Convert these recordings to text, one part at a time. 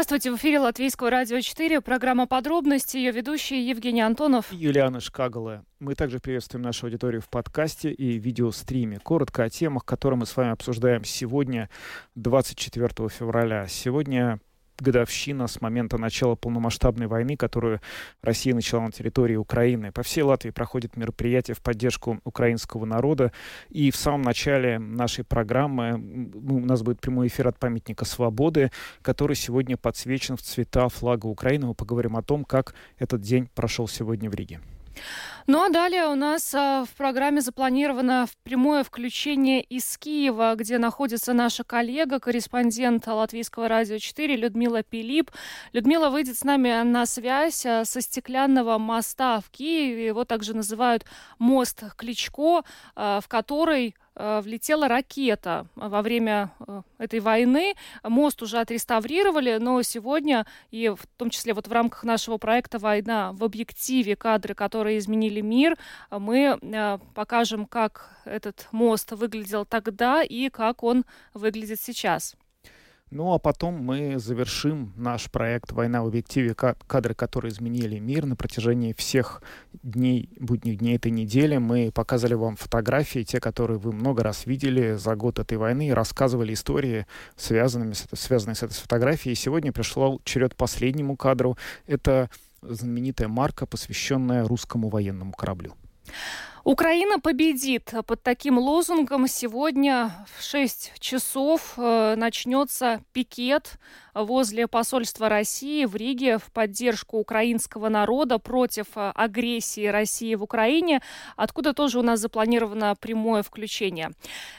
Здравствуйте, в эфире Латвийского радио 4, программа «Подробности», ее ведущие Евгений Антонов. Юлиана Шкагала. Мы также приветствуем нашу аудиторию в подкасте и видеостриме. Коротко о темах, которые мы с вами обсуждаем сегодня, 24 февраля. Сегодня годовщина с момента начала полномасштабной войны, которую Россия начала на территории Украины. По всей Латвии проходит мероприятие в поддержку украинского народа. И в самом начале нашей программы у нас будет прямой эфир от памятника свободы, который сегодня подсвечен в цвета флага Украины. Мы поговорим о том, как этот день прошел сегодня в Риге. Ну а далее у нас а, в программе запланировано прямое включение из Киева, где находится наша коллега, корреспондент Латвийского радио 4 Людмила Пилип. Людмила выйдет с нами на связь а, со стеклянного моста в Киеве. Его также называют мост Кличко, а, в который влетела ракета во время э, этой войны. Мост уже отреставрировали, но сегодня, и в том числе вот в рамках нашего проекта «Война в объективе. Кадры, которые изменили мир», мы э, покажем, как этот мост выглядел тогда и как он выглядит сейчас. Ну а потом мы завершим наш проект «Война в объективе. Кадры, которые изменили мир» на протяжении всех дней, будних дней этой недели. Мы показали вам фотографии, те, которые вы много раз видели за год этой войны, и рассказывали истории, связанными с, связанные с этой фотографией. И сегодня пришел черед последнему кадру. Это знаменитая марка, посвященная русскому военному кораблю. Украина победит. Под таким лозунгом сегодня в 6 часов э, начнется пикет возле посольства России в Риге в поддержку украинского народа против э, агрессии России в Украине, откуда тоже у нас запланировано прямое включение.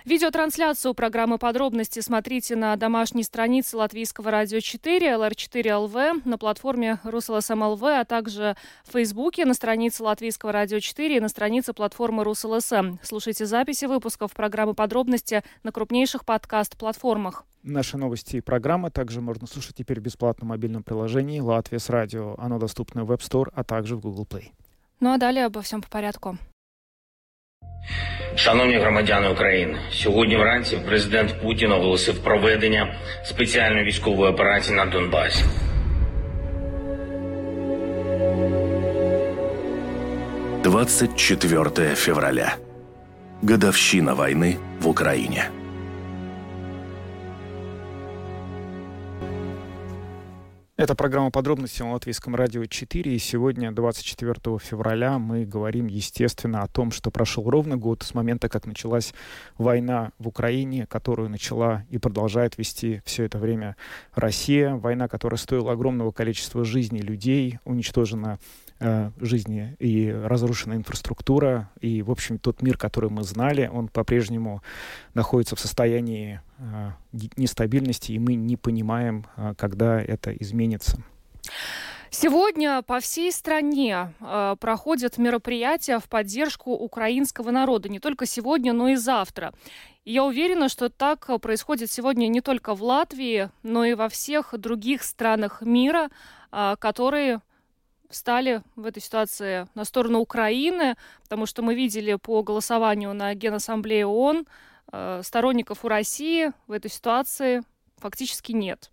Видеотрансляцию программы «Подробности» смотрите на домашней странице Латвийского радио 4, LR4LV, на платформе Rus.LSM.lv, а также в Фейсбуке, на странице Латвийского радио 4 и на странице платформы РусЛСМ. Слушайте записи выпусков программы «Подробности» на крупнейших подкаст-платформах. Наши новости и программы также можно слушать теперь в бесплатном мобильном приложении «Латвия с радио». Оно доступно в App Store, а также в Google Play. Ну а далее обо всем по порядку. Шановні громадяни України, сьогодні вранці президент Путін оголосив проведення спеціальної військової операції на Донбасі. Двадцать четвертое февраля. Годовщина войны в Украине. Это программа «Подробности» на Латвийском радио 4. И сегодня, 24 февраля, мы говорим, естественно, о том, что прошел ровно год с момента, как началась война в Украине, которую начала и продолжает вести все это время Россия. Война, которая стоила огромного количества жизней людей, уничтожена Э, жизни и разрушена инфраструктура, и, в общем, тот мир, который мы знали, он по-прежнему находится в состоянии э, нестабильности, и мы не понимаем, э, когда это изменится. Сегодня по всей стране э, проходят мероприятия в поддержку украинского народа. Не только сегодня, но и завтра. я уверена, что так происходит сегодня не только в Латвии, но и во всех других странах мира, э, которые встали в этой ситуации на сторону Украины, потому что мы видели по голосованию на Генассамблее ООН э, сторонников у России в этой ситуации фактически нет.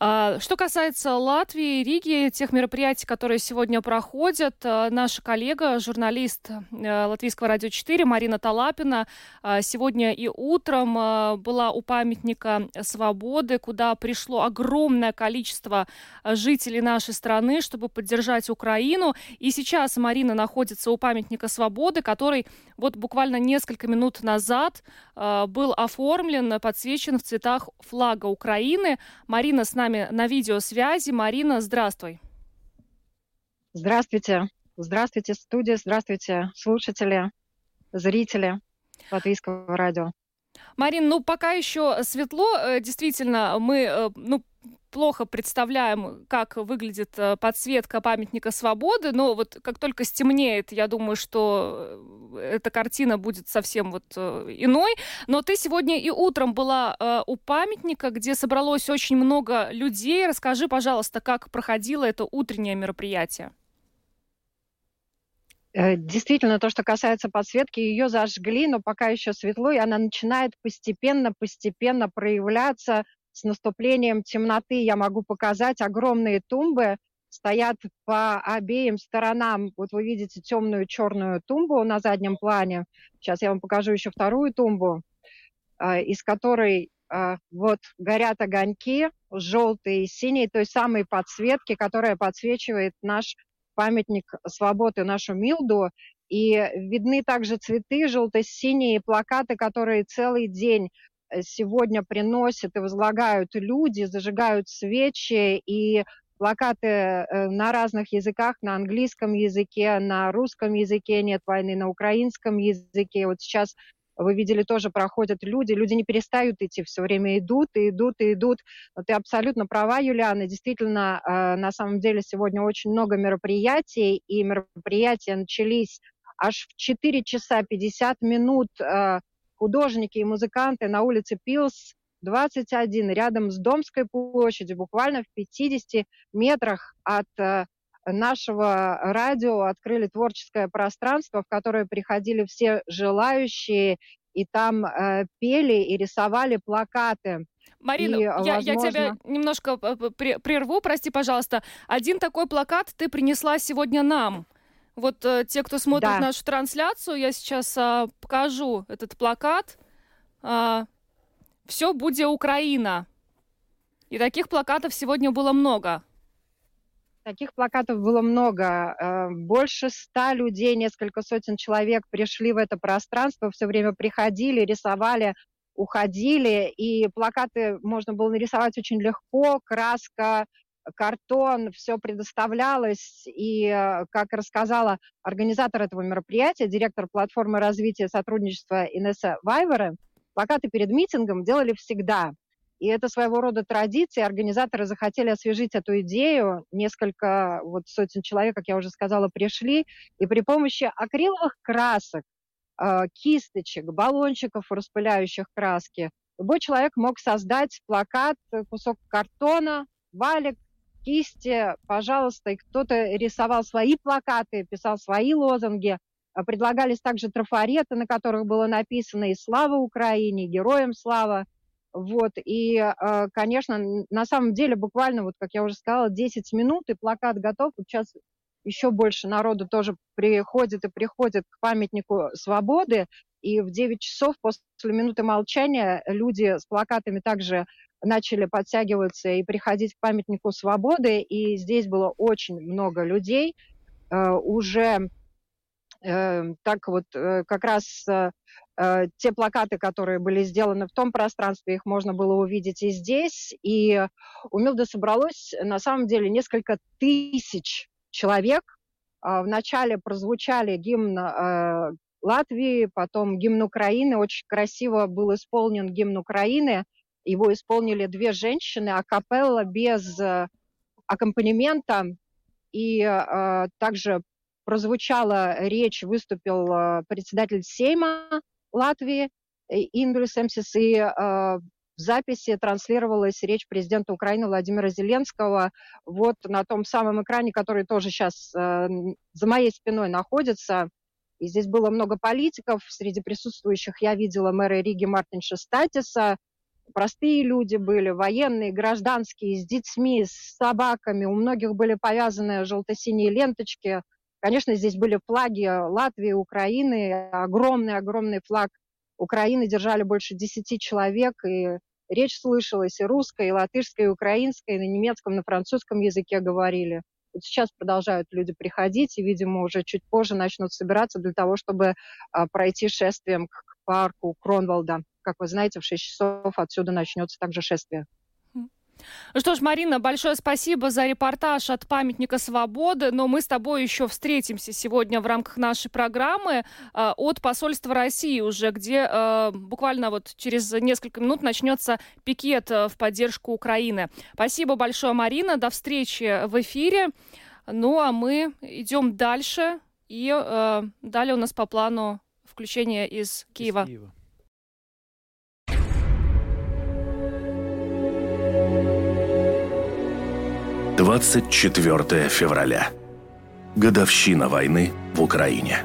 А, что касается Латвии, Риги, тех мероприятий, которые сегодня проходят, э, наша коллега, журналист э, Латвийского радио 4 Марина Талапина э, сегодня и утром была у памятника Свободы, куда пришло огромное количество жителей нашей страны, чтобы поддержать Украину. И сейчас Марина находится у памятника Свободы, который вот буквально несколько минут назад был оформлен, подсвечен в цветах флага Украины. Марина с нами нами на видеосвязи. Марина, здравствуй. Здравствуйте. Здравствуйте, студия. Здравствуйте, слушатели, зрители Латвийского радио. Марин, ну пока еще светло, э, действительно, мы, э, ну, плохо представляем, как выглядит э, подсветка памятника свободы, но вот как только стемнеет, я думаю, что э, эта картина будет совсем вот э, иной. Но ты сегодня и утром была у памятника, где собралось очень много людей. Расскажи, пожалуйста, как проходило это утреннее мероприятие. Действительно, то, что касается подсветки, ее зажгли, но пока еще светло, и она начинает постепенно-постепенно проявляться с наступлением темноты я могу показать огромные тумбы, стоят по обеим сторонам. Вот вы видите темную черную тумбу на заднем плане. Сейчас я вам покажу еще вторую тумбу, а, из которой а, вот горят огоньки желтые и синие той самой подсветки, которая подсвечивает наш памятник свободы, нашу Милду. И видны также цветы желто-синие, плакаты, которые целый день Э, сегодня приносят и возлагают люди, зажигают свечи и плакаты э, на разных языках, на английском языке, на русском языке нет войны, на украинском языке. Вот сейчас вы видели, тоже проходят люди, люди не перестают идти, все время идут и идут и идут. Но ты абсолютно права, Юлиана, действительно, э, на самом деле сегодня очень много мероприятий, и мероприятия начались аж в 4 часа 50 минут художники и музыканты на улице Пилс 21, рядом с Домской площадью, буквально в 50 метрах от э, нашего радио открыли творческое пространство, в которое приходили все желающие, и там э, пели и рисовали плакаты. Марина, и, я, возможно... я тебя немножко э, прерву, прости, пожалуйста. Один такой плакат ты принесла сегодня нам. Вот э, те, кто смотрит да. нашу трансляцию, я сейчас э, покажу этот плакат. Э, Все будет Украина. И таких плакатов сегодня было много. Таких плакатов было много. Э, больше ста людей, несколько сотен человек пришли в это пространство, все время приходили, рисовали, уходили, и плакаты можно было нарисовать очень легко, краска, картон, все предоставлялось. И, э, как рассказала организатор этого мероприятия, директор платформы развития сотрудничества Инесса Вайвера, плакаты перед митингом делали всегда. И это своего рода традиция. Организаторы захотели освежить эту идею. Несколько вот сотен человек, как я уже сказала, пришли. И при помощи акриловых красок, э, кисточек, баллончиков, распыляющих краски, любой человек мог создать плакат, кусок картона, валик, кисти, пожалуйста, и кто-то рисовал свои плакаты, писал свои лозунги. А предлагались также трафареты, на которых было написано и «Слава Украине», и «Героям слава». Вот, и, а, конечно, на самом деле буквально, вот как я уже сказала, 10 минут, и плакат готов. Вот сейчас еще больше народу тоже приходит и приходит к памятнику свободы, и в 9 часов после минуты молчания люди с плакатами также начали подтягиваться и приходить к памятнику свободы, и здесь было очень много людей. Э, уже э, так вот э, как раз те плакаты, которые были сделаны в том пространстве, их можно было увидеть и здесь. И у Милды собралось на самом деле несколько тысяч человек. Вначале прозвучали гимн Латвии, потом гимн Украины. Очень красиво был исполнен гимн Украины – его исполнили две женщины, акапелла без э, аккомпанемента. И э, также прозвучала речь, выступил э, председатель Сейма Латвии Индулис Эмсис, и э, в записи транслировалась речь президента Украины Владимира Зеленского вот на том самом экране, который тоже сейчас э, за моей спиной находится. И здесь было много политиков. Среди присутствующих я видела мэра Риги Мартинша Статиса, простые люди были, военные, гражданские, с детьми, с собаками. У многих были повязаны желто-синие ленточки. Конечно, здесь были флаги Латвии, Украины. Огромный-огромный флаг Украины держали больше десяти человек. И речь слышалась и русская, и латышская, и украинская, и на немецком, на французском языке говорили. Вот сейчас продолжают люди приходить, и, видимо, уже чуть позже начнут собираться для того, чтобы а, пройти шествием к парку Кронвалда. Как вы знаете, в 6 часов отсюда начнется также шествие. Что ж, Марина, большое спасибо за репортаж от памятника свободы, но мы с тобой еще встретимся сегодня в рамках нашей программы э, от посольства России уже, где э, буквально вот через несколько минут начнется пикет э, в поддержку Украины. Спасибо большое, Марина, до встречи в эфире. Ну а мы идем дальше, и э, далее у нас по плану включение из Киева. Из Киева. 24 февраля. Годовщина войны в Украине.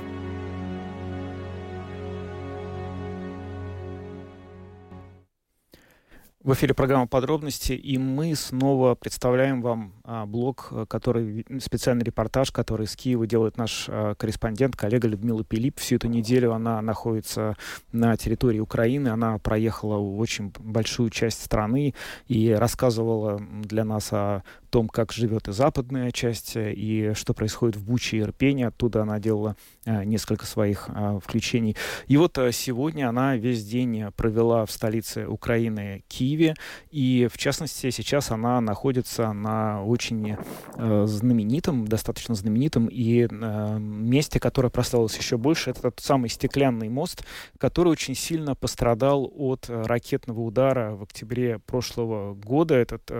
В эфире программа «Подробности», и мы снова представляем вам а, блог, э, который, специальный репортаж, который из Киева делает наш а, корреспондент, коллега Людмила Пилип. Всю эту неделю она находится на территории Украины, она проехала очень большую часть страны и рассказывала для нас о том, как живет и западная часть, э, и что происходит в Буче и Ирпене. Оттуда она делала несколько своих э, включений. И вот сегодня она весь день провела в столице Украины Киеве, и в частности сейчас она находится на очень знаменитом, достаточно знаменитом и месте, которое прославилось еще больше. Это тот самый стеклянный мост, который очень сильно пострадал от ракетного удара в октябре прошлого года. Этот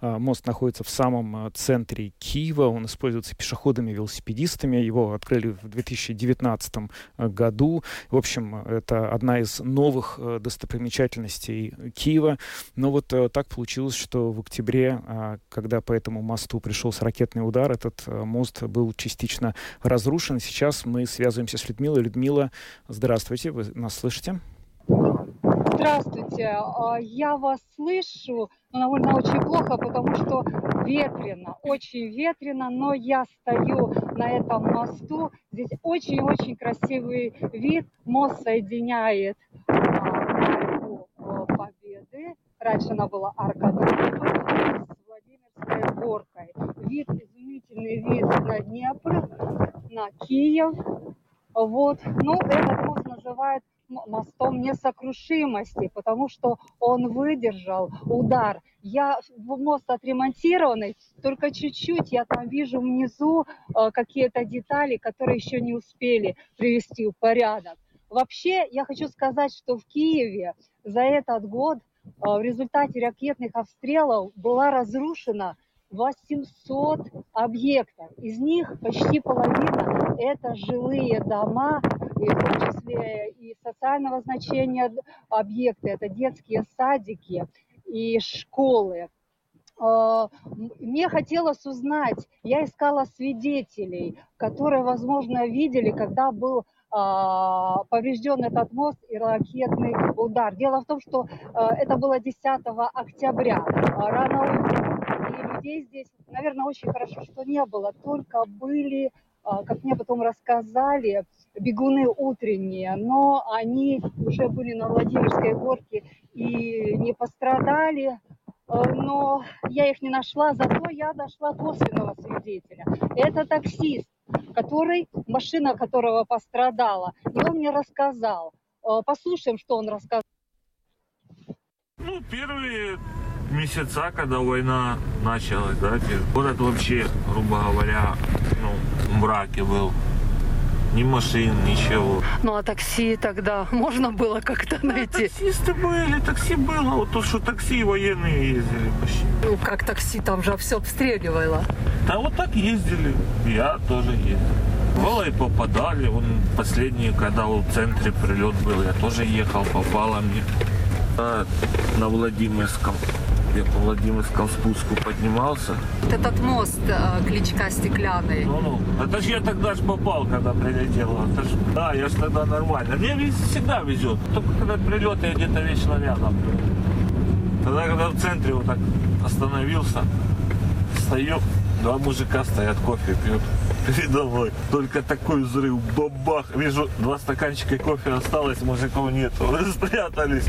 мост находится в самом э, центре Киева. Он используется пешеходами, велосипедистами. Его открыли в 2019 э, году. В общем, это одна из новых э, достопримечательностей Киева. Но вот так получилось, что в октябре, когда по этому мосту пришелся ракетный удар, этот мост был частично разрушен. Сейчас мы связываемся с Людмилой. Людмила, здравствуйте, вы нас слышите? Здравствуйте, а, я вас слышу, но довольно очень плохо, потому что ветрено, очень ветрено, но я стою на этом мосту. Здесь очень-очень красивый вид. Мост соединяет арку Победы. Раньше она была арка с Владимирской горкой. Вид, изумительный вид на Днепр, на Киев. Вот. Ну, этот мост называют мостом несокрушимости, потому что он выдержал удар. Я мост отремонтированный, только чуть-чуть я там вижу внизу э, какие-то детали, которые еще не успели привести в порядок. Вообще, я хочу сказать, что в Киеве за этот год э, в результате ракетных обстрелов была разрушена 800 объектов. Из них почти половина – это жилые дома, и в том числе и социального значения объекты, это детские садики и школы. А, мне хотелось узнать, я искала свидетелей, которые, возможно, видели, когда был а, поврежден этот мост и ракетный удар. Дело в том, что а, это было 10 октября, рано утром. И людей здесь, наверное, очень хорошо, что не было, только были как мне потом рассказали, бегуны утренние, но они уже были на Владимирской горке и не пострадали, э, но я их не нашла, зато я нашла косвенного свидетеля. Это таксист, который, машина которого пострадала, и он мне рассказал. Э, послушаем, что он рассказал. Ну, первые месяца, когда война началась, да, город вообще, грубо говоря, в мраке был ни машин, ничего. Ну а такси тогда можно было как-то найти? Таксисты были, такси было. Вот то, что такси военные ездили почти. Ну как такси, там же все обстреливало. Да вот так ездили. Я тоже ездил. Бывало и попадали. Он последний, когда в центре прилет был, я тоже ехал, попало мне. А, на Владимирском я по Владимирскому спуску поднимался. Вот этот мост, э, кличка стеклянный. Ну, ну. Это же я тогда ж попал, когда прилетел. Это ж, да, я ж тогда нормально. Мне всегда везет. Только когда прилет, я где-то вечно рядом. Тогда, когда в центре вот так остановился, стою, два мужика стоят, кофе пьют передо мной. Только такой взрыв, бабах. Вижу, два стаканчика кофе осталось, мужиков нет. Спрятались.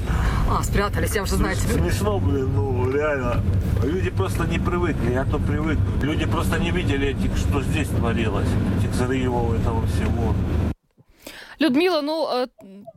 А, спрятались, я уже знаю. Смешно, блин, ну реально. Люди просто не привыкли, я то привык. Люди просто не видели этих, что здесь творилось. Этих взрывов, этого всего. Людмила, ну, э,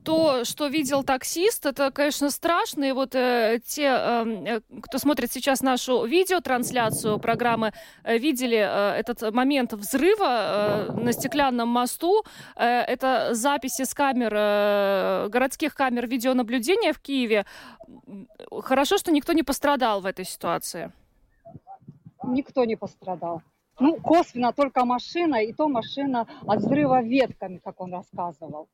то, что видел таксист, это, конечно, страшно. И вот э, те, эм, э, кто смотрит сейчас нашу видеотрансляцию программы, видели этот момент взрыва на стеклянном мосту. Это записи с камер, городских камер видеонаблюдения в Киеве. Хорошо, что никто не пострадал в этой ситуации. Никто не пострадал. Ну, косвенно только машина, и то машина от взрыва ветками, как он рассказывал.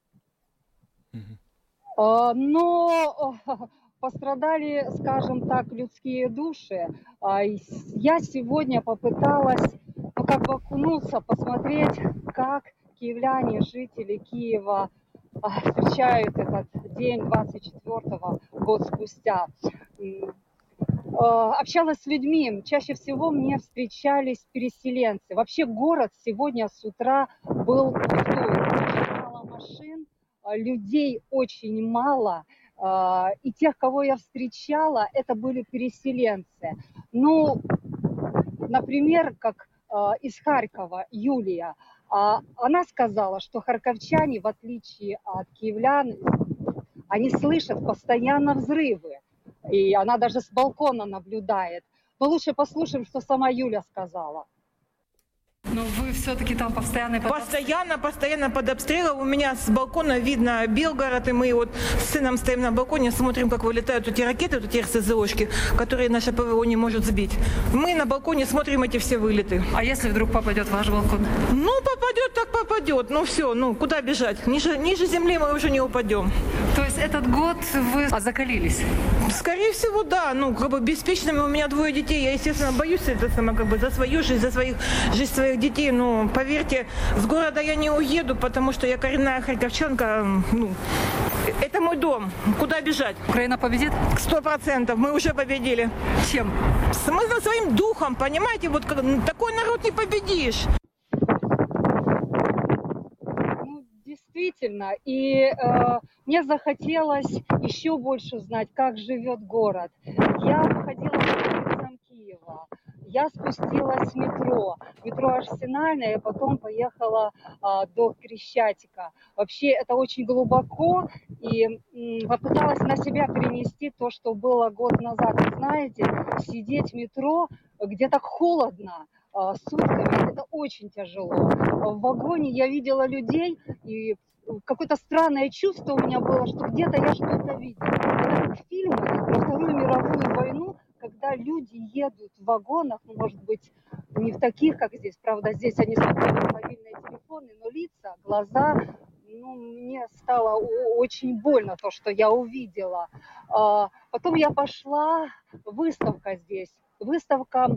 А, Но пострадали, скажем так, людские души. А, Я сегодня попыталась, ну, как бы окунуться, посмотреть, как киевляне, жители Киева а, встречают этот день 24-го год спустя. А, Общалась с людьми, чаще всего мне встречались переселенцы. Вообще город сегодня с утра был пустой, очень мало машин, а, людей очень мало. а, И тех, кого я встречала, это были переселенцы. Ну, например, как из Харькова Юлия, а, она сказала, что харьковчане, в отличие от киевлян, они слышат постоянно взрывы. И она даже с балкона наблюдает. Но лучше послушаем, что сама Юля сказала. Но вы все-таки там постоянно... Постоянно, постоянно под обстрелом. У меня с балкона видно Белгород, и мы вот с сыном стоим на балконе, смотрим, как вылетают эти ракеты, вот эти РСЗОшки, которые наша ПВО не может сбить. Мы на балконе смотрим эти все вылеты. А если вдруг попадет ваш балкон? Ну, попадет, так попадет. Ну все, ну куда бежать? Ниже, ниже земли мы уже не упадем. То есть этот год вы закалились? Скорее всего, да. Ну, как бы беспечными у меня двое детей. Я, естественно, боюсь это самое, как бы за свою жизнь, за своих, жизнь своих детей. Ну, поверьте, с города я не уеду, потому что я коренная харьковчанка. Ну, это мой дом. Куда бежать? Украина победит? Сто процентов. Мы уже победили. Чем? Мы за своим духом, понимаете? Вот как- такой народ не победишь. Ну, действительно. И э, мне захотелось еще больше узнать, как живет город. Я ходила по улицам Киева. Я спустилась в метро, метро Арсенальное, и потом поехала а, до Крещатика. Вообще это очень глубоко, и м, попыталась на себя перенести то, что было год назад. Вы знаете, сидеть в метро, где так холодно, а, сутками, это очень тяжело. В вагоне я видела людей, и какое-то странное чувство у меня было, что где-то я что-то видела. Это как фильмы про Вторую мировую войну, когда люди едут в вагонах, ну, может быть, не в таких, как здесь, правда, здесь они смотрели на мобильные телефоны, но лица, глаза, ну, мне стало очень больно то, что я увидела. А, Потом я пошла, выставка здесь, выставка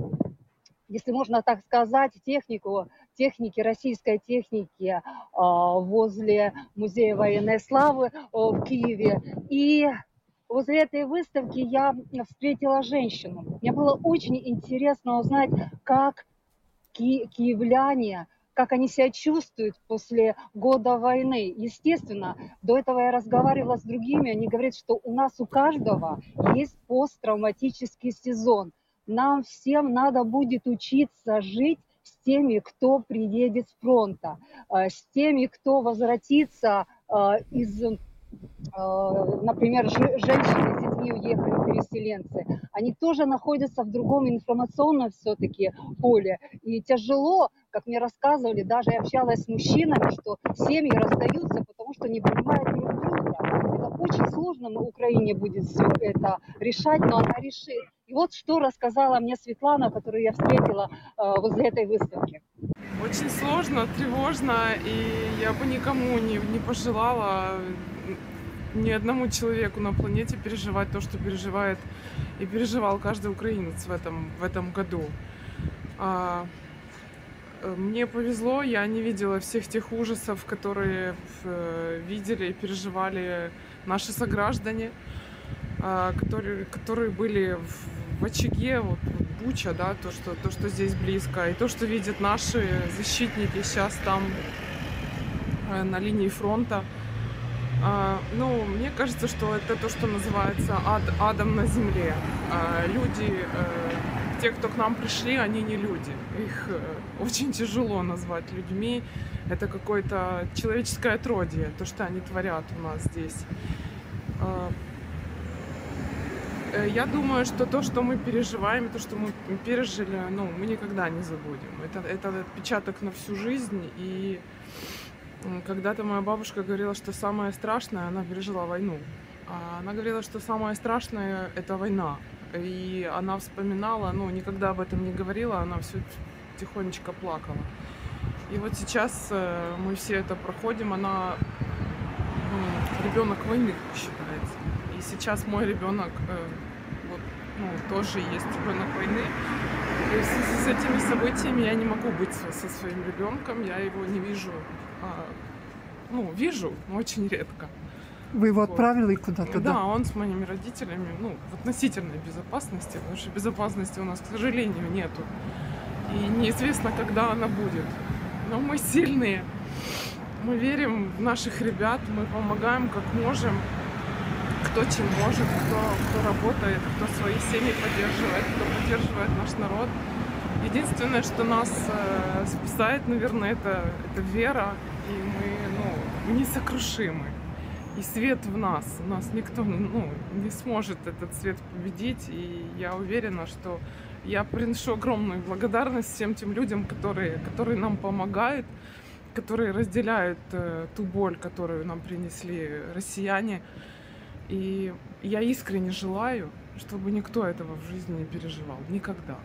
если можно так сказать, технику, техники, российской техники а, возле Музея военной славы а, в Киеве. И возле этой выставки я встретила женщину. Мне было очень интересно узнать, как ки- киевляне, как они себя чувствуют после года войны. Естественно, до этого я разговаривала с другими, они говорят, что у нас у каждого есть посттравматический сезон. Нам всем надо будет учиться жить с теми, кто приедет с фронта, э, с теми, кто возвратится э, из например, же- женщины с детьми уехали, переселенцы, они тоже находятся в другом информационном все-таки поле. И тяжело, как мне рассказывали, даже я общалась с мужчинами, что семьи расстаются, потому что не понимают друг друга. Это очень сложно на Украине будет все это решать, но она решит. И вот что рассказала мне Светлана, которую я встретила э, возле этой выставки. Очень сложно, тревожно, и я бы никому не, не пожелала ни одному человеку на планете переживать то, что переживает и переживал каждый украинец в этом, в этом году. А, э, мне повезло, я не видела всех тех ужасов, которые э, видели и переживали наши сограждане, а, которые, которые были в, в очаге, вот, Буча, да, то что, то, что здесь близко, и то, что видят наши защитники сейчас там э, на линии фронта. А, ну, мне кажется, что это то, что называется ад, адом на земле. А, люди э, те, кто к нам пришли, они не люди. Их э, очень тяжело назвать людьми. Это какое-то человеческое отродье, то, что они творят у нас здесь. А, э, я думаю, что то, что мы переживаем, то, что мы пережили, ну, мы никогда не забудем. Это, это отпечаток на всю жизнь. И когда-то моя бабушка говорила, что самое страшное, она пережила войну. А она говорила, что самое страшное – это война. И она вспоминала, ну, никогда об этом не говорила, она все тихонечко плакала. И вот сейчас э, мы все это проходим, она ребенок войны считается. И сейчас мой ребенок э, ну, тоже есть ребенок войны. И в связи с этими событиями я не могу быть со, своим ребенком, я его не вижу, а, ну, вижу, но очень редко. Вы его отправили куда-то? Да, он с моими родителями, ну, в относительной безопасности, потому что безопасности у нас, к сожалению, нету. И неизвестно, когда она будет. Но мы сильные, мы верим в наших ребят, мы помогаем как можем, кто чем может, кто, кто работает, кто свои семьи поддерживает, кто поддерживает наш народ. Единственное, что нас э, спасает, наверное, это, это вера, и мы ну, несокрушимы и свет в нас. У нас никто ну, не сможет этот свет победить. И я уверена, что я приношу огромную благодарность всем тем людям, которые, которые нам помогают, которые разделяют э, ту боль, которую нам принесли россияне. И я искренне желаю, чтобы никто этого в жизни не переживал. Никогда.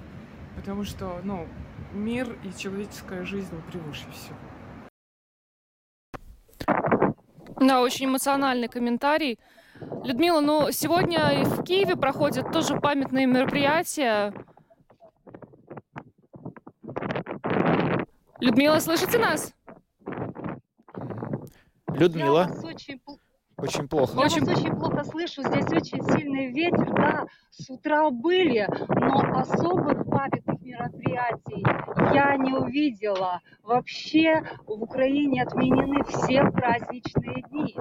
Потому что ну, мир и человеческая жизнь превыше всего. Да, очень эмоциональный комментарий. Людмила, ну сегодня и в Киеве проходят тоже памятные мероприятия. Людмила, слышите нас? Людмила. Я вас очень, очень плохо. Я очень... вас очень плохо слышу. Здесь очень сильный ветер. Да, с утра были, но особых памятных мероприятий я не увидела. Вообще в Украине отменены все праздничные дни.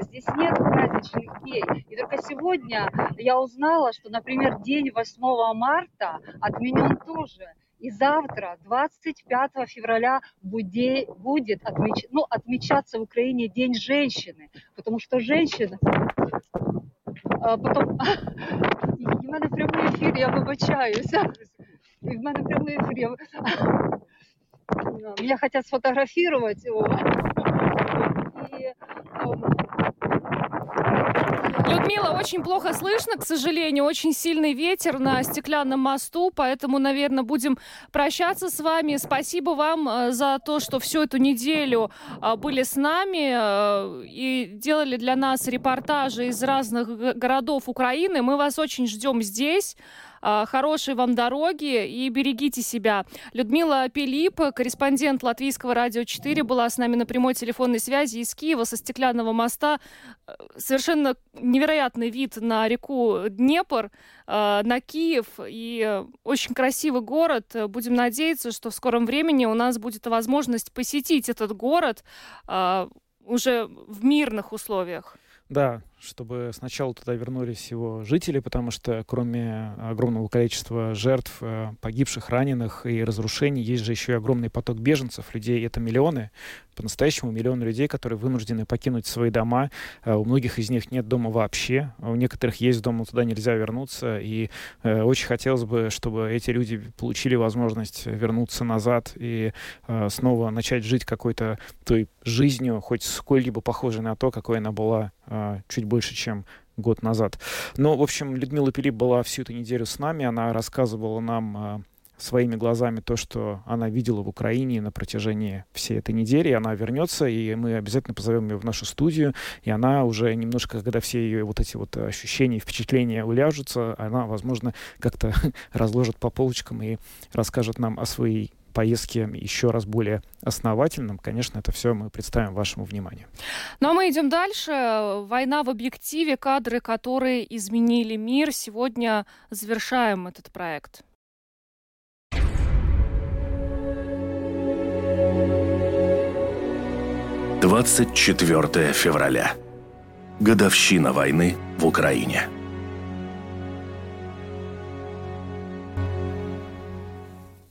Здесь нет праздничных дней. И только сегодня я узнала, что, например, день 8 марта отменен тоже. И завтра, 25 февраля, будет, будет отмеч, ну, отмечаться в Украине День женщины, потому что женщина... А, потом... І в мене прямий ефір, я вибачаюся. І в мене прямий ефір. Меня хотят сфотографировать. И Людмила, очень плохо слышно, к сожалению, очень сильный ветер на стеклянном мосту, поэтому, наверное, будем прощаться с вами. Спасибо вам э, за то, что всю эту неделю э, были с нами э, и делали для нас репортажи из разных городов Украины. Мы вас очень ждем здесь. А, хорошей вам дороги и берегите себя. Людмила Пилип, корреспондент Латвийского радио 4, была с нами на прямой телефонной связи из Киева со стеклянного моста. Совершенно невероятный вид на реку Днепр, а, на Киев и очень красивый город. Будем надеяться, что в скором времени у нас будет возможность посетить этот город а, уже в мирных условиях. Да, чтобы сначала туда вернулись его жители, потому что кроме огромного количества жертв, э, погибших, раненых и разрушений, есть же еще и огромный поток беженцев, людей, это миллионы, по-настоящему миллионы людей, которые вынуждены покинуть свои дома. Э, у многих из них нет дома вообще, а у некоторых есть дом, но туда нельзя вернуться, и э, очень хотелось бы, чтобы эти люди получили возможность вернуться назад и снова начать жить какой-то той жизнью, хоть сколь-либо похожей на то, какой она была чуть больше, чем год назад. Но, в общем, Людмила Пилип была всю эту неделю с нами. Она рассказывала нам а, своими глазами то, что она видела в Украине на протяжении всей этой недели. Она вернется, и мы обязательно позовем ее в нашу студию. И она уже немножко, когда все ее вот эти вот ощущения, впечатления уляжутся, она, возможно, как-то разложит по полочкам и расскажет нам о своей поездке еще раз более основательным, конечно, это все мы представим вашему вниманию. Ну а мы идем дальше. Война в объективе, кадры, которые изменили мир. Сегодня завершаем этот проект. Двадцать четвертое февраля. Годовщина войны в Украине.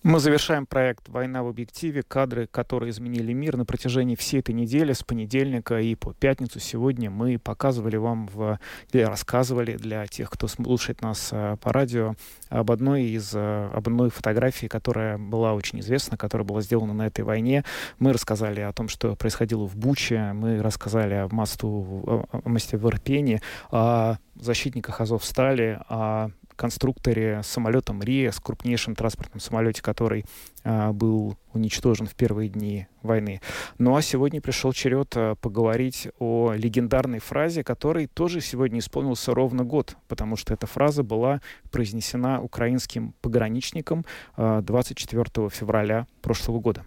Мы завершаем проект «Война в объективе». Кадры, которые изменили мир на протяжении всей этой недели, с понедельника и по пятницу сегодня мы показывали вам в, или рассказывали для тех, кто слушает нас э, по радио, об одной из э, об одной фотографии, которая была очень известна, которая была сделана на этой войне. Мы рассказали о том, что происходило в Буче, мы рассказали о, мосту, о мосте в Ирпене, о защитниках Азовстали, о конструкторе самолета МРИА, с крупнейшим транспортным самолете, который а, был уничтожен в первые дни войны. Ну а сегодня пришел черед а, поговорить о легендарной фразе, которой тоже сегодня исполнился ровно год, потому что эта фраза была произнесена украинским пограничником а, 24 февраля прошлого года.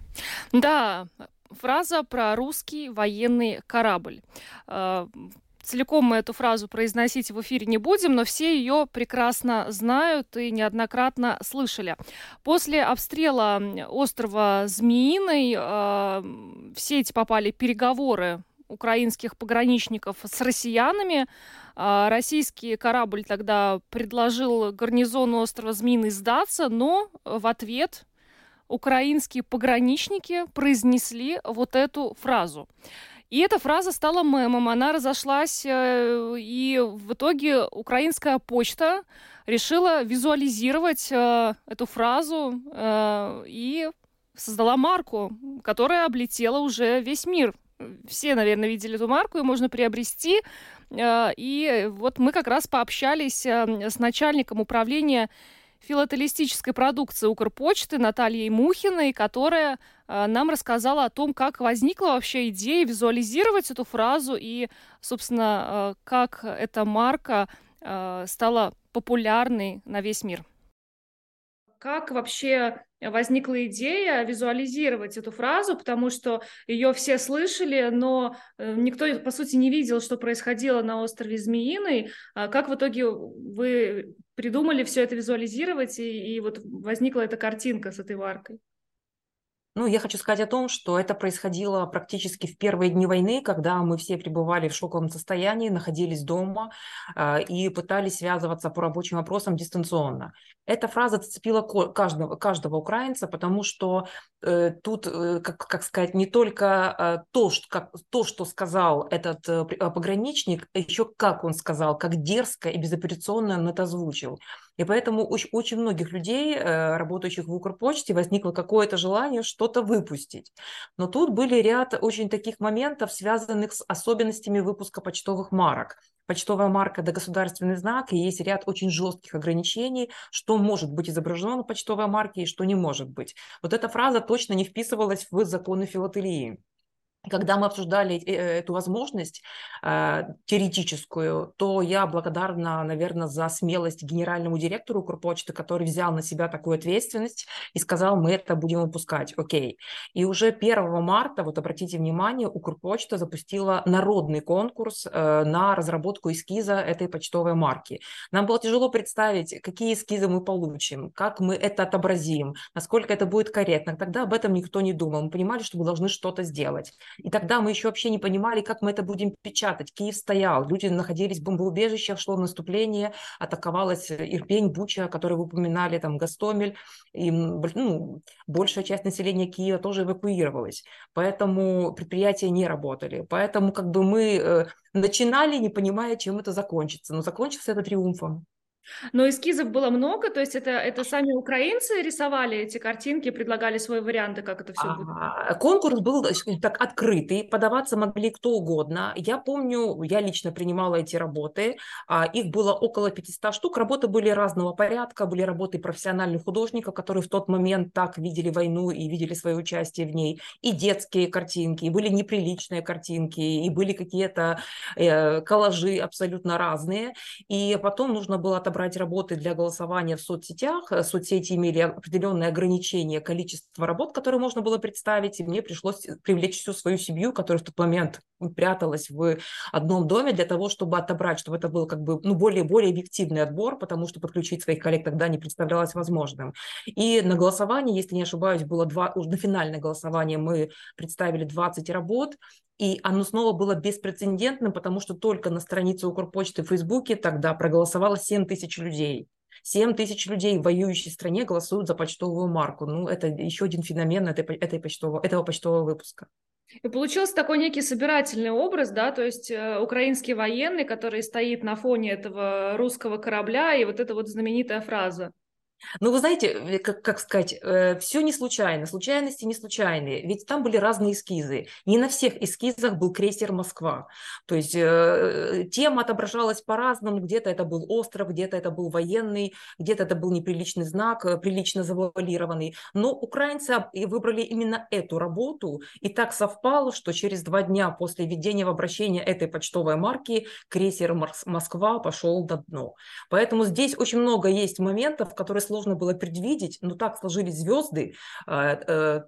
Да, фраза про русский военный корабль. Целиком мы эту фразу произносить в эфире не будем, но все ее прекрасно знают и неоднократно слышали. После обстрела острова Змеиный э, в сеть попали переговоры украинских пограничников с россиянами. Э, российский корабль тогда предложил гарнизону острова Змеиный сдаться, но в ответ украинские пограничники произнесли вот эту фразу. И эта фраза стала мемом, она разошлась, э, и в итоге украинская почта решила визуализировать э, эту фразу э, и создала марку, которая облетела уже весь мир. Все, наверное, видели эту марку, ее можно приобрести. И вот мы как раз пообщались с начальником управления филателистической продукции Укрпочты Натальей Мухиной, которая э, нам рассказала о том, как возникла вообще идея визуализировать эту фразу и, собственно, э, как эта марка э, стала популярной на весь мир. Как вообще возникла идея визуализировать эту фразу, потому что ее все слышали, но никто, по сути, не видел, что происходило на острове Змеиный. А как в итоге вы придумали все это визуализировать, и, и вот возникла эта картинка с этой варкой? Ну, я хочу сказать о том, что это происходило практически в первые дни войны, когда мы все пребывали в шоковом состоянии, находились дома э, и пытались связываться по рабочим вопросам дистанционно. Эта фраза зацепила каждого, каждого украинца, потому что э, тут, э, как, как сказать, не только э, то, что, как, то, что сказал этот э, пограничник, а еще как он сказал, как дерзко и безапелляционно он это озвучил. И поэтому у очень, многих людей, э, работающих в Укрпочте, возникло какое-то желание что-то выпустить. Но тут были ряд очень таких моментов, связанных с особенностями выпуска почтовых марок. Почтовая марка – это государственный знак, и есть ряд очень жестких ограничений, что может быть изображено на почтовой марке и что не может быть. Вот эта фраза точно не вписывалась в законы филателии. Когда мы обсуждали э, эту возможность э, теоретическую, то я благодарна, наверное, за смелость генеральному директору Укрпочты, который взял на себя такую ответственность и сказал, мы это будем выпускать, окей. И уже 1 марта, вот обратите внимание, Укрпочта запустила народный конкурс э, на разработку эскиза этой почтовой марки. Нам было тяжело представить, какие эскизы мы получим, как мы это отобразим, насколько это будет корректно. Тогда об этом никто не думал. Мы понимали, что мы должны что-то сделать. И тогда мы еще вообще не понимали, как мы это будем печатать. Киев стоял, люди находились в бомбоубежищах, шло наступление, атаковалась Ирпень, Буча, которые вы упоминали, там Гастомель. И ну, большая часть населения Киева тоже эвакуировалась. Поэтому предприятия не работали. Поэтому как бы мы э, начинали, не понимая, чем это закончится. Но закончился это триумфом. Но эскизов было много, то есть это, это сами украинцы рисовали эти картинки, предлагали свои варианты, как это все будет? А, конкурс был так открытый, подаваться могли кто угодно. Я помню, я лично принимала эти работы, а, их было около 500 штук. Работы были разного порядка, были работы профессиональных художников, которые в тот момент так видели войну и видели свое участие в ней, и детские картинки, и были неприличные картинки, и были какие-то э, коллажи абсолютно разные. И потом нужно было отобрать брать работы для голосования в соцсетях. Э, соцсети имели определенное ограничение количества работ, которые можно было представить, и мне пришлось привлечь всю свою семью, которая в тот момент пряталась в одном доме для того, чтобы отобрать, чтобы это был как бы ну, более, более объективный отбор, потому что подключить своих коллег тогда не представлялось возможным. И на голосование, если не ошибаюсь, было два, уже на финальное голосование мы представили 20 работ, и оно снова было беспрецедентным, потому что только на странице Укрпочты в Фейсбуке тогда проголосовало 7 тысяч людей. 7 тысяч людей в воюющей стране голосуют за почтовую марку. Ну, это еще один феномен этой, этой почтового, этого почтового выпуска. И получился такой некий собирательный образ, да, то есть э, украинский военный, который стоит на фоне этого русского корабля, и вот эта вот знаменитая фраза – ну, вы знаете, как, как сказать, э, все не случайно, случайности не случайные, ведь там были разные эскизы. Не на всех эскизах был крейсер «Москва». То есть э, тема отображалась по-разному, где-то это был остров, где-то это был военный, где-то это был неприличный знак, э, прилично завуалированный. Но украинцы выбрали именно эту работу, и так совпало, что через два дня после введения в обращение этой почтовой марки крейсер «Москва» пошел до дна. Поэтому здесь очень много есть моментов, которые сложно было предвидеть, но так сложились звезды. А, э,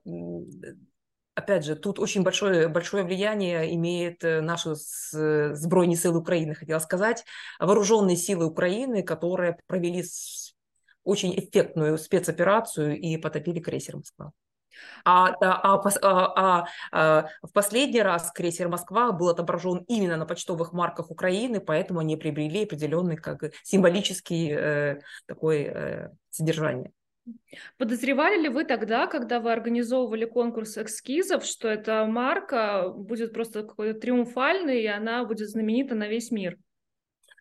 опять же, тут очень большое, большое влияние имеет э, наши сбройные силы Украины, хотела сказать, вооруженные силы Украины, которые провели очень эффектную спецоперацию и потопили крейсер Москва. А, а, а, а, а в последний раз крейсер Москва был отображен именно на почтовых марках Украины, поэтому они приобрели определенный как символический э, такой э, содержание. Подозревали ли вы тогда, когда вы организовывали конкурс эскизов, что эта марка будет просто какой-то триумфальной, и она будет знаменита на весь мир?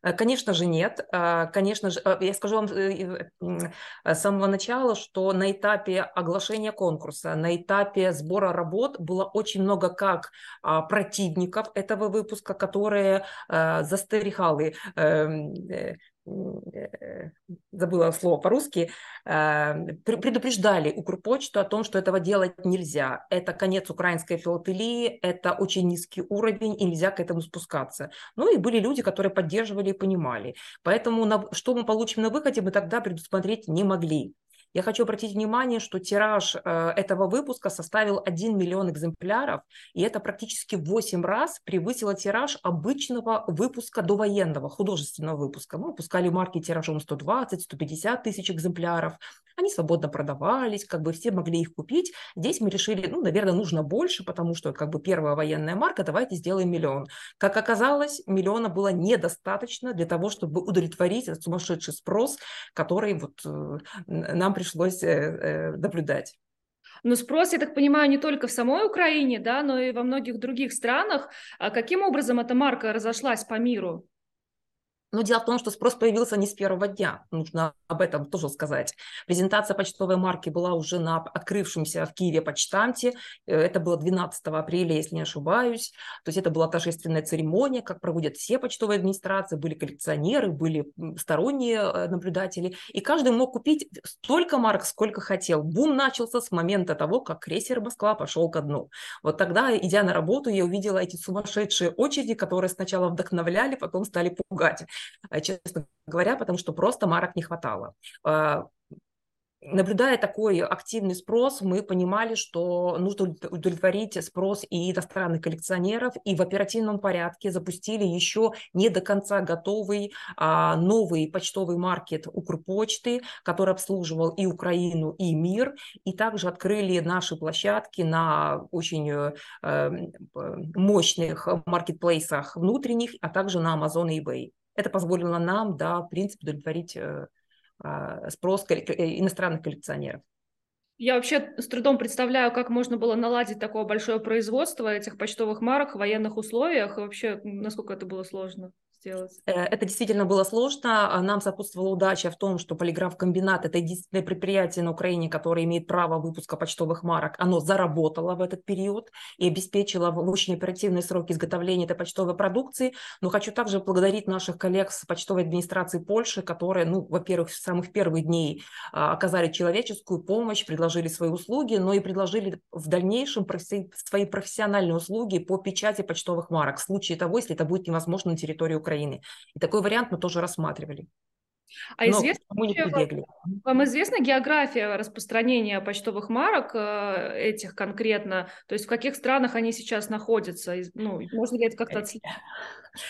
Э, конечно же, нет. Э, конечно же, э, я скажу вам с самого начала, что на этапе оглашения конкурса, на этапе сбора работ было очень много как а, противников этого выпуска, которые застерегали эм, забыла слово по-русски, э, предупреждали Укрпочту о том, что этого делать нельзя. Это конец украинской филателии, это очень низкий уровень, и нельзя к этому спускаться. Ну и были люди, которые поддерживали и понимали. Поэтому что мы получим на выходе, мы тогда предусмотреть не могли. Я хочу обратить внимание, что тираж э, этого выпуска составил 1 миллион экземпляров, и это практически в 8 раз превысило тираж обычного выпуска довоенного, художественного выпуска. Мы выпускали марки тиражом 120-150 тысяч экземпляров. Они свободно продавались, как бы все могли их купить. Здесь мы решили, ну, наверное, нужно больше, потому что как бы первая военная марка, давайте сделаем миллион. Как оказалось, миллиона было недостаточно для того, чтобы удовлетворить этот сумасшедший спрос, который вот э, нам пришлось э, э, наблюдать. Но спрос, я так понимаю, не только в самой Украине, да, но и во многих других странах. А каким образом эта марка разошлась по миру? Но дело в том, что спрос появился не с первого дня, нужно об этом тоже сказать. Презентация почтовой марки была уже на открывшемся в Киеве почтамте, э, это было 12 апреля, если не ошибаюсь, то есть это была торжественная церемония, как проводят все почтовые администрации, были коллекционеры, были сторонние э, наблюдатели, и каждый мог купить столько марок, сколько хотел. Бум начался с момента того, как крейсер Москва пошел ко дну. Вот тогда, идя на работу, я увидела эти сумасшедшие очереди, которые сначала вдохновляли, потом стали пугать. Э, честно говоря, потому что просто марок не хватало. А, наблюдая такой активный спрос, мы понимали, что нужно удовлетворить спрос и иностранных коллекционеров, и в оперативном порядке запустили еще не до конца готовый а, новый почтовый маркет Укрпочты, который обслуживал и Украину, и мир, и также открыли наши площадки на очень э, эм, мощных маркетплейсах внутренних, а также на Amazon и eBay. Это позволило нам, да, в принципе, удовлетворить э, а, спрос э, иностранных коллекционеров. Я вообще с трудом представляю, как можно было наладить такое большое производство этих почтовых марок в военных условиях, и вообще, насколько это было сложно сделать? Э, это действительно было сложно. А нам сопутствовала удача в том, что полиграф-комбинат – это единственное предприятие на Украине, которое имеет право выпуска почтовых марок. Оно заработало в этот период и обеспечило в очень оперативные сроки изготовления этой почтовой продукции. Но хочу также благодарить наших коллег с почтовой администрации Польши, которые, ну, во-первых, с самых первых дней а, оказали человеческую помощь, предложили свои услуги, но и предложили в дальнейшем свои профессиональные услуги по печати почтовых марок в случае того, если это будет невозможно на территории Украины. Украины. И такой вариант мы тоже рассматривали. А Но известно, мы не прибегли. Вам известна география распространения почтовых марок э, этих конкретно? То есть в каких странах они сейчас находятся? Ну, можно ли это как-то отследить?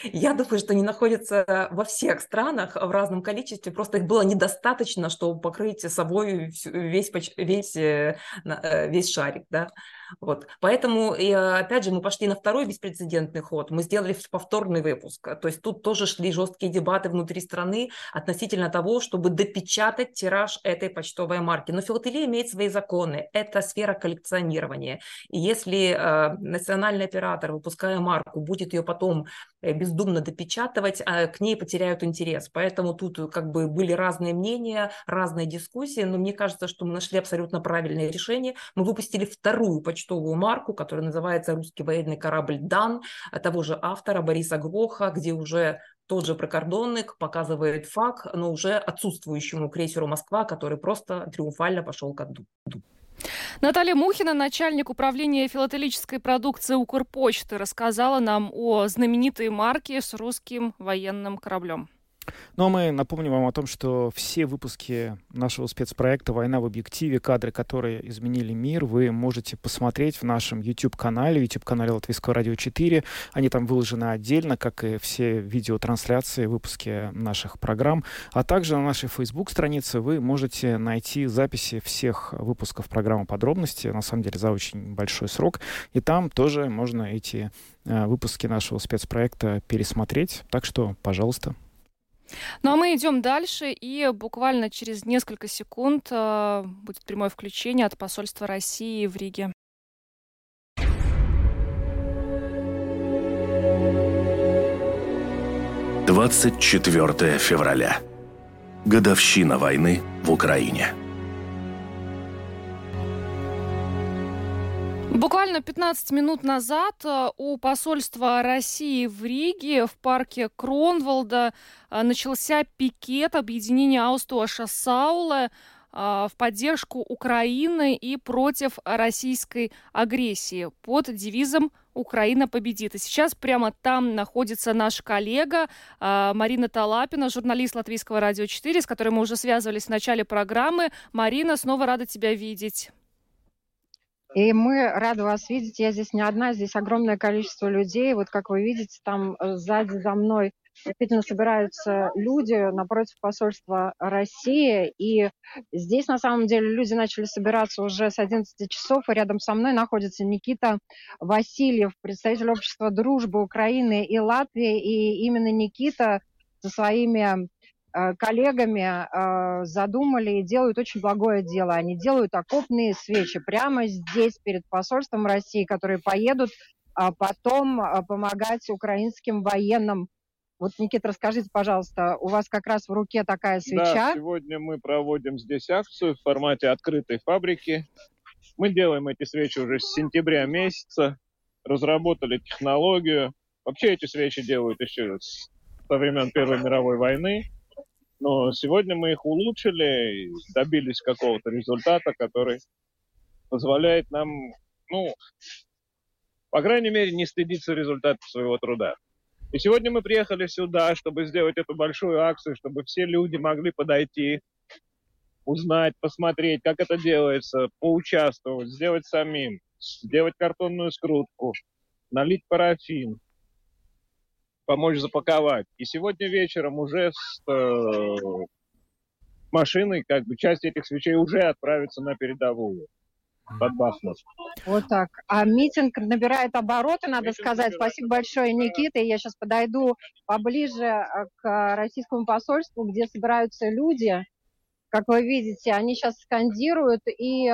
Я думаю, что они находятся во всех странах в разном количестве, просто их было недостаточно, чтобы покрыть собой весь, весь, э, э, весь шарик. Да? Вот. Поэтому, и, опять же, мы пошли на второй беспрецедентный ход. Мы сделали повторный выпуск. То есть тут тоже шли жесткие дебаты внутри страны относительно того, чтобы допечатать тираж этой почтовой марки. Но филателия имеет свои законы. Это сфера коллекционирования. И если э, национальный оператор, выпуская марку, будет ее потом э, бездумно допечатывать, э, к ней потеряют интерес. Поэтому тут э, как бы были разные мнения, разные дискуссии, но мне кажется, что мы нашли абсолютно правильное решение. Мы выпустили вторую почтовую марку, которая называется «Русский военный корабль Дан», того же автора Бориса Гроха, где уже тот же прикордонник показывает факт, но уже отсутствующему крейсеру «Москва», который просто триумфально пошел ко дну. Наталья Мухина, начальник управления филателической продукции Укрпочты, рассказала нам о знаменитой марке с русским военным кораблем. Ну а мы напомним вам о том, что все выпуски нашего спецпроекта «Война в объективе», кадры, которые изменили мир, вы можете посмотреть в нашем YouTube-канале, YouTube-канале Латвийского радио 4. Они там выложены отдельно, как и все видеотрансляции, выпуски наших программ. А также на нашей Facebook-странице вы можете найти записи всех выпусков программы «Подробности», на самом деле за очень большой срок. И там тоже можно эти э, выпуски нашего спецпроекта пересмотреть. Так что, пожалуйста, ну а мы идем дальше, и буквально через несколько секунд э, будет прямое включение от посольства России в Риге. Двадцать четвертое февраля. Годовщина войны в Украине. Буквально 15 минут назад э, у посольства России в Риге в парке Кронвалда э, начался пикет объединения Аустуаша Саула э, в поддержку Украины и против российской агрессии под девизом «Украина победит». И сейчас прямо там находится наш коллега Марина Талапина, журналист Латвийского радио 4, с которой мы уже связывались в начале программы. Марина, снова рада тебя видеть. И мы рады вас видеть. Я здесь не одна, здесь огромное количество людей. Вот как вы видите, там э, сзади за мной действительно собираются люди напротив посольства России. И здесь, на самом деле, люди начали собираться уже с 11 часов. И рядом со мной находится Никита Васильев, представитель общества дружбы Украины и Латвии. И именно Никита со своими коллегами э, задумали и делают очень благое дело. Они делают окопные свечи прямо здесь, перед посольством России, которые поедут а потом э, помогать украинским военным. Вот, Никита, расскажите, пожалуйста, у вас как раз в руке такая свеча. Да, сегодня мы проводим здесь акцию в формате открытой фабрики. Мы делаем эти свечи уже с сентября месяца, разработали технологию. Вообще эти свечи делают еще со времен Первой мировой войны. Но сегодня мы их улучшили и добились какого-то результата, который позволяет нам, ну, по крайней мере, не стыдиться результата своего труда. И сегодня мы приехали сюда, чтобы сделать эту большую акцию, чтобы все люди могли подойти, узнать, посмотреть, как это делается, поучаствовать, сделать самим, сделать картонную скрутку, налить парафин, помочь запаковать. И сегодня вечером уже с э, машиной, как бы часть этих свечей уже отправится на передовую под Бахмут. Вот так. А митинг набирает обороты, надо митинг сказать. Набирает. Спасибо большое, Никита. Я сейчас подойду поближе э, к российскому посольству, где собираются люди. Как вы видите, они сейчас скандируют и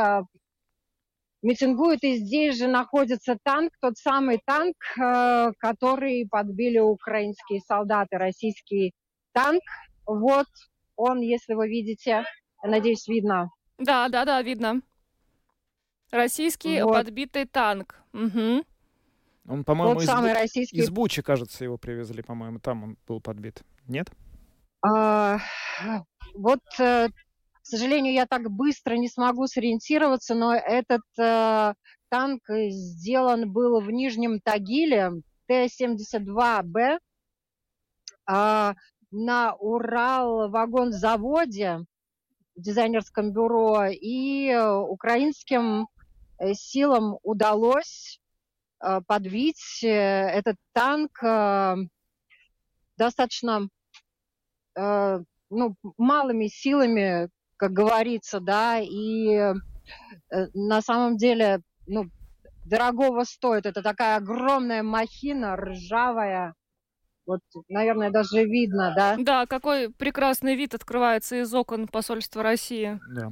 митингуют, и здесь же находится танк, тот самый танк, э, который подбили украинские солдаты, российский танк. Вот он, если вы видите, надеюсь, видно. Да, да, да, видно. Российский вот. подбитый танк. Угу. Он, по-моему, вот из, самый российский... из Бучи, кажется, его привезли, по-моему, там он был подбит. Нет? А, вот э, к сожалению, я так быстро не смогу сориентироваться, но этот э, танк сделан был в Нижнем Тагиле, Т-72Б, э, на Урал-вагонзаводе в дизайнерском бюро, и украинским э, силам удалось э, подбить э, этот танк достаточно ну, малыми силами, как говорится, да, и э, на самом деле, ну, дорогого стоит. Это такая огромная махина, ржавая, Вот, наверное, даже видно, да? Да, какой прекрасный вид открывается из окон посольства России. Да.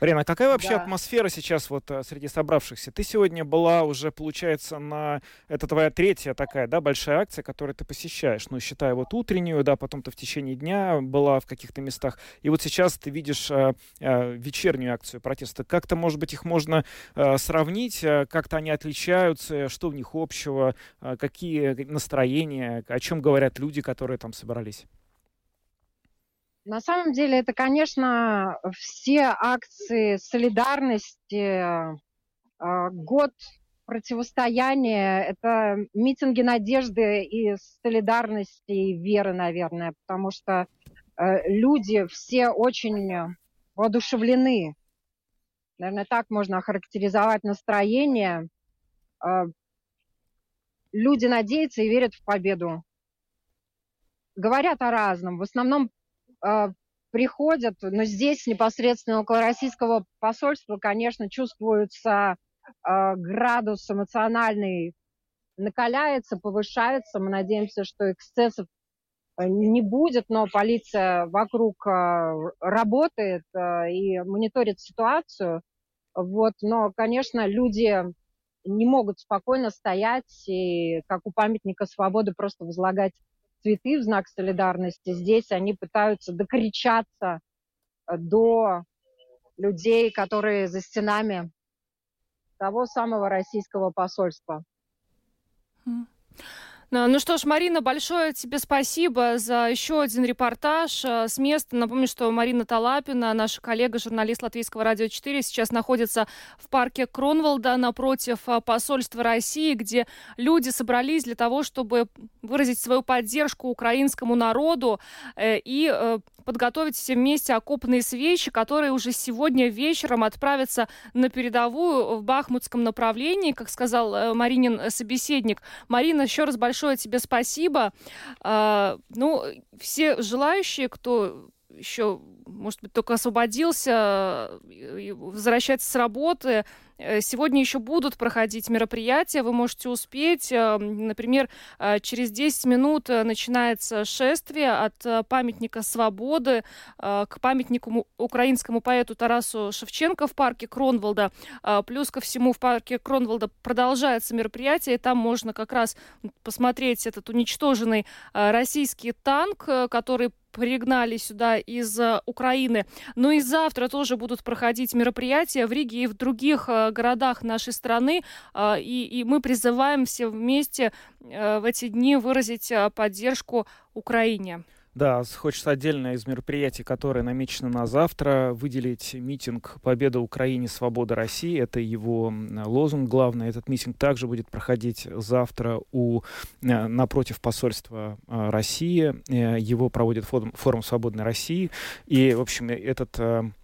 Марина, а какая вообще Да. атмосфера сейчас вот а, среди собравшихся? Ты сегодня была уже, получается, на... Это твоя третья такая, да, большая акция, которую ты посещаешь. Ну, считая вот утреннюю, да, потом ты в течение дня была в каких-то местах. И вот сейчас ты видишь а, а, вечернюю акцию протеста. Как-то, может быть, их можно а, сравнить? а, Как-то они отличаются? Что в них общего? а, Какие настроения? О чем говорят люди, которые там собрались? На самом деле это, конечно, все акции солидарности, а, год противостояния, это митинги надежды и солидарности и веры, наверное, потому что э, люди все очень воодушевлены. Наверное, так можно охарактеризовать настроение. А, Люди надеются и верят в победу. Говорят о разном. В основном приходят, но здесь непосредственно около российского посольства, конечно, чувствуется э, градус эмоциональный накаляется, повышается. Мы надеемся, что эксцессов э, не будет, но полиция вокруг э, работает и мониторит ситуацию. Вот, но, конечно, люди не могут спокойно стоять и, как у памятника свободы, просто возлагать цветы в знак солидарности. Здесь они пытаются докричаться э, до людей, которые за стенами того самого российского посольства. Да, Ну что ж, Марина, большое тебе спасибо за еще один репортаж э, с места. Напомню, что Марина Талапина, наша коллега, журналист Латвийского радио 4, сейчас находится в парке Кронвалда напротив э, посольства России, где люди собрались для того, чтобы выразить свою поддержку украинскому народу э, и э, подготовить все вместе окопные свечи, которые уже сегодня вечером отправятся на передовую в Бахмутском направлении, как сказал э, Маринин собеседник. Марина, еще раз большое тебе спасибо. А, ну, все желающие, кто еще, может быть, только освободился, э, возвращается с работы, э, Сегодня еще будут проходить мероприятия, вы можете успеть. Э, Например, через 10 минут начинается шествие от памятника свободы к памятнику му- украинскому поэту Тарасу Шевченко в парке Кронвалда. А, Плюс ко всему в парке Кронвалда продолжается мероприятие, и там можно как раз посмотреть этот уничтоженный российский танк, который пригнали сюда из э, Украины. Ну и завтра тоже будут проходить мероприятия в Риге и в других э, городах нашей страны. А, И, и мы призываем все вместе э, в эти дни выразить э, поддержку Украине. Да, хочется отдельно из мероприятий, которые намечены на завтра, выделить митинг «Победа Украине, свобода России». Это его лозунг главный. Этот митинг также будет проходить завтра у, э, напротив посольства э, России. Э, Его проводит форум, форум «Свободной России». И, в общем, этот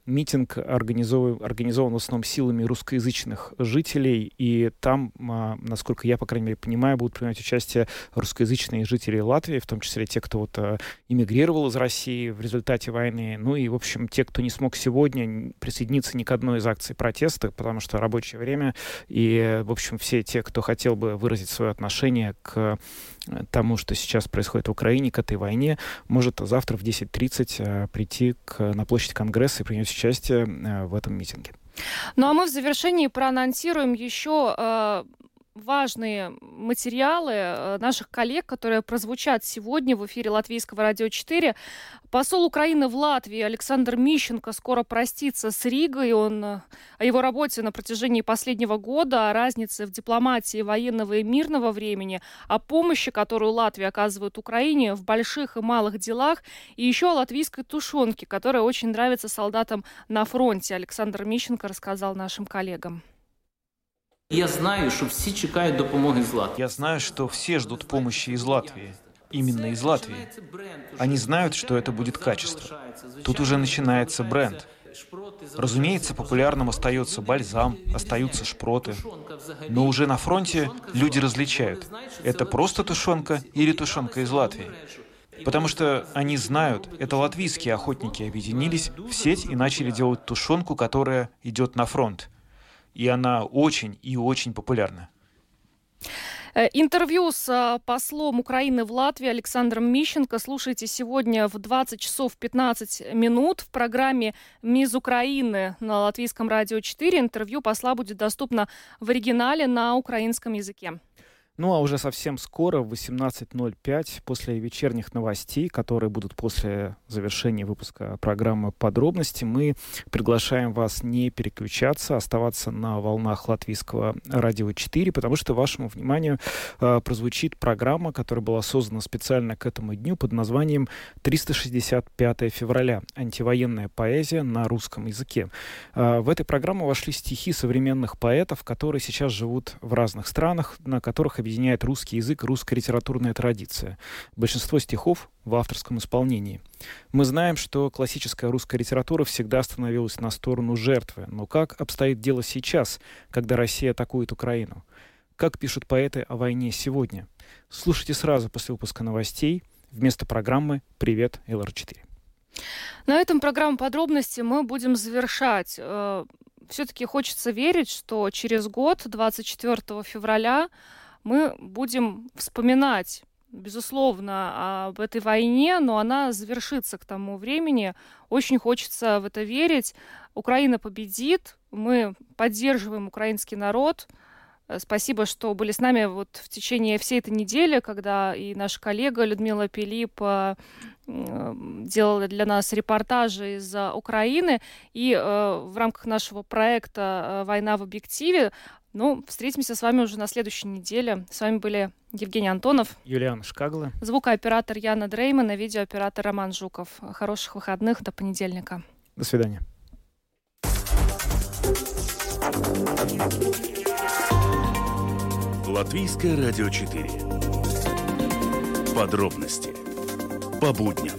митинг организован, организован в основном силами русскоязычных жителей. И там, а, насколько я, по крайней мере, понимаю, будут принимать участие русскоязычные жители Латвии, в том числе те, кто вот э, эмигрировал из России в результате войны. Ну и, в общем, те, кто не смог сегодня присоединиться ни к одной из акций протеста, потому что рабочее время. И, в общем, все те, кто хотел бы выразить свое отношение к э, тому, что сейчас происходит в Украине, к этой войне, может завтра в 10.30 э, прийти к, на площадь Конгресса и принять участие э, в этом митинге. Ну а мы в завершении проанонсируем еще важные материалы э, наших коллег, которые прозвучат сегодня в эфире Латвийского радио 4. Посол Украины в Латвии Александр Мищенко скоро простится с Ригой. Он э, о его работе на протяжении последнего года, о разнице в дипломатии военного и мирного времени, о помощи, которую Латвия оказывает Украине в больших и малых делах, и еще о латвийской тушенке, которая очень нравится солдатам на фронте. Александр Мищенко рассказал нашим коллегам. Я знаю, що всі чекають допомоги з Латвії. Я знаю, что все ждут помощи из Латвии. Именно из Латвии. Они знают, что это будет качество. Тут уже начинается бренд. Разумеется, популярным остается бальзам, остаются шпроты. Но уже на фронте люди различают, это просто тушенка или тушенка из Латвии. Потому что они знают, это латвийские охотники объединились в сеть и начали делать тушенку, которая идет на фронт. И она очень и очень популярна. Э, интервью с э, послом Украины в Латвии Александром Мищенко слушайте сегодня в 20 часов 15 минут в программе «Миз Украины» на Латвийском радио 4. Интервью посла будет доступно в оригинале на украинском языке. Ну а уже совсем скоро, в 18.05, после вечерних новостей, которые будут после завершения выпуска программы «Подробности», мы приглашаем вас не переключаться, оставаться на волнах латвийского радио 4, потому что вашему вниманию э, прозвучит программа, которая была создана специально к этому дню под названием «365 февраля. Антивоенная поэзия на русском языке». Э, в этой программу вошли стихи современных поэтов, которые сейчас живут в разных странах, на которых объединяет русский язык и русская литературная традиция. Большинство стихов в авторском исполнении. Мы знаем, что классическая русская литература всегда становилась на сторону жертвы. Но как обстоит дело сейчас, когда Россия атакует Украину? Как пишут поэты о войне сегодня? Слушайте сразу после выпуска новостей вместо программы «Привет, ЛР4». На этом программу подробности мы будем завершать. Э, Все-таки хочется верить, что через год, 24 февраля, мы будем вспоминать безусловно, об этой войне, но она завершится к тому времени. Очень хочется в это верить. Украина победит, мы поддерживаем украинский народ. Э, спасибо, что были с нами вот в течение всей этой недели, когда и наша коллега Людмила Пилип э, делала для нас репортажи из Украины. И э, в рамках нашего проекта «Война в объективе» Ну, встретимся с вами уже на следующей неделе. С вами были Евгений Антонов, Юлиан Шкагла, звукооператор Яна Дрейман и видеооператор Роман Жуков. Хороших выходных, до понедельника. До свидания. Латвийское радио 4. Подробности по будням.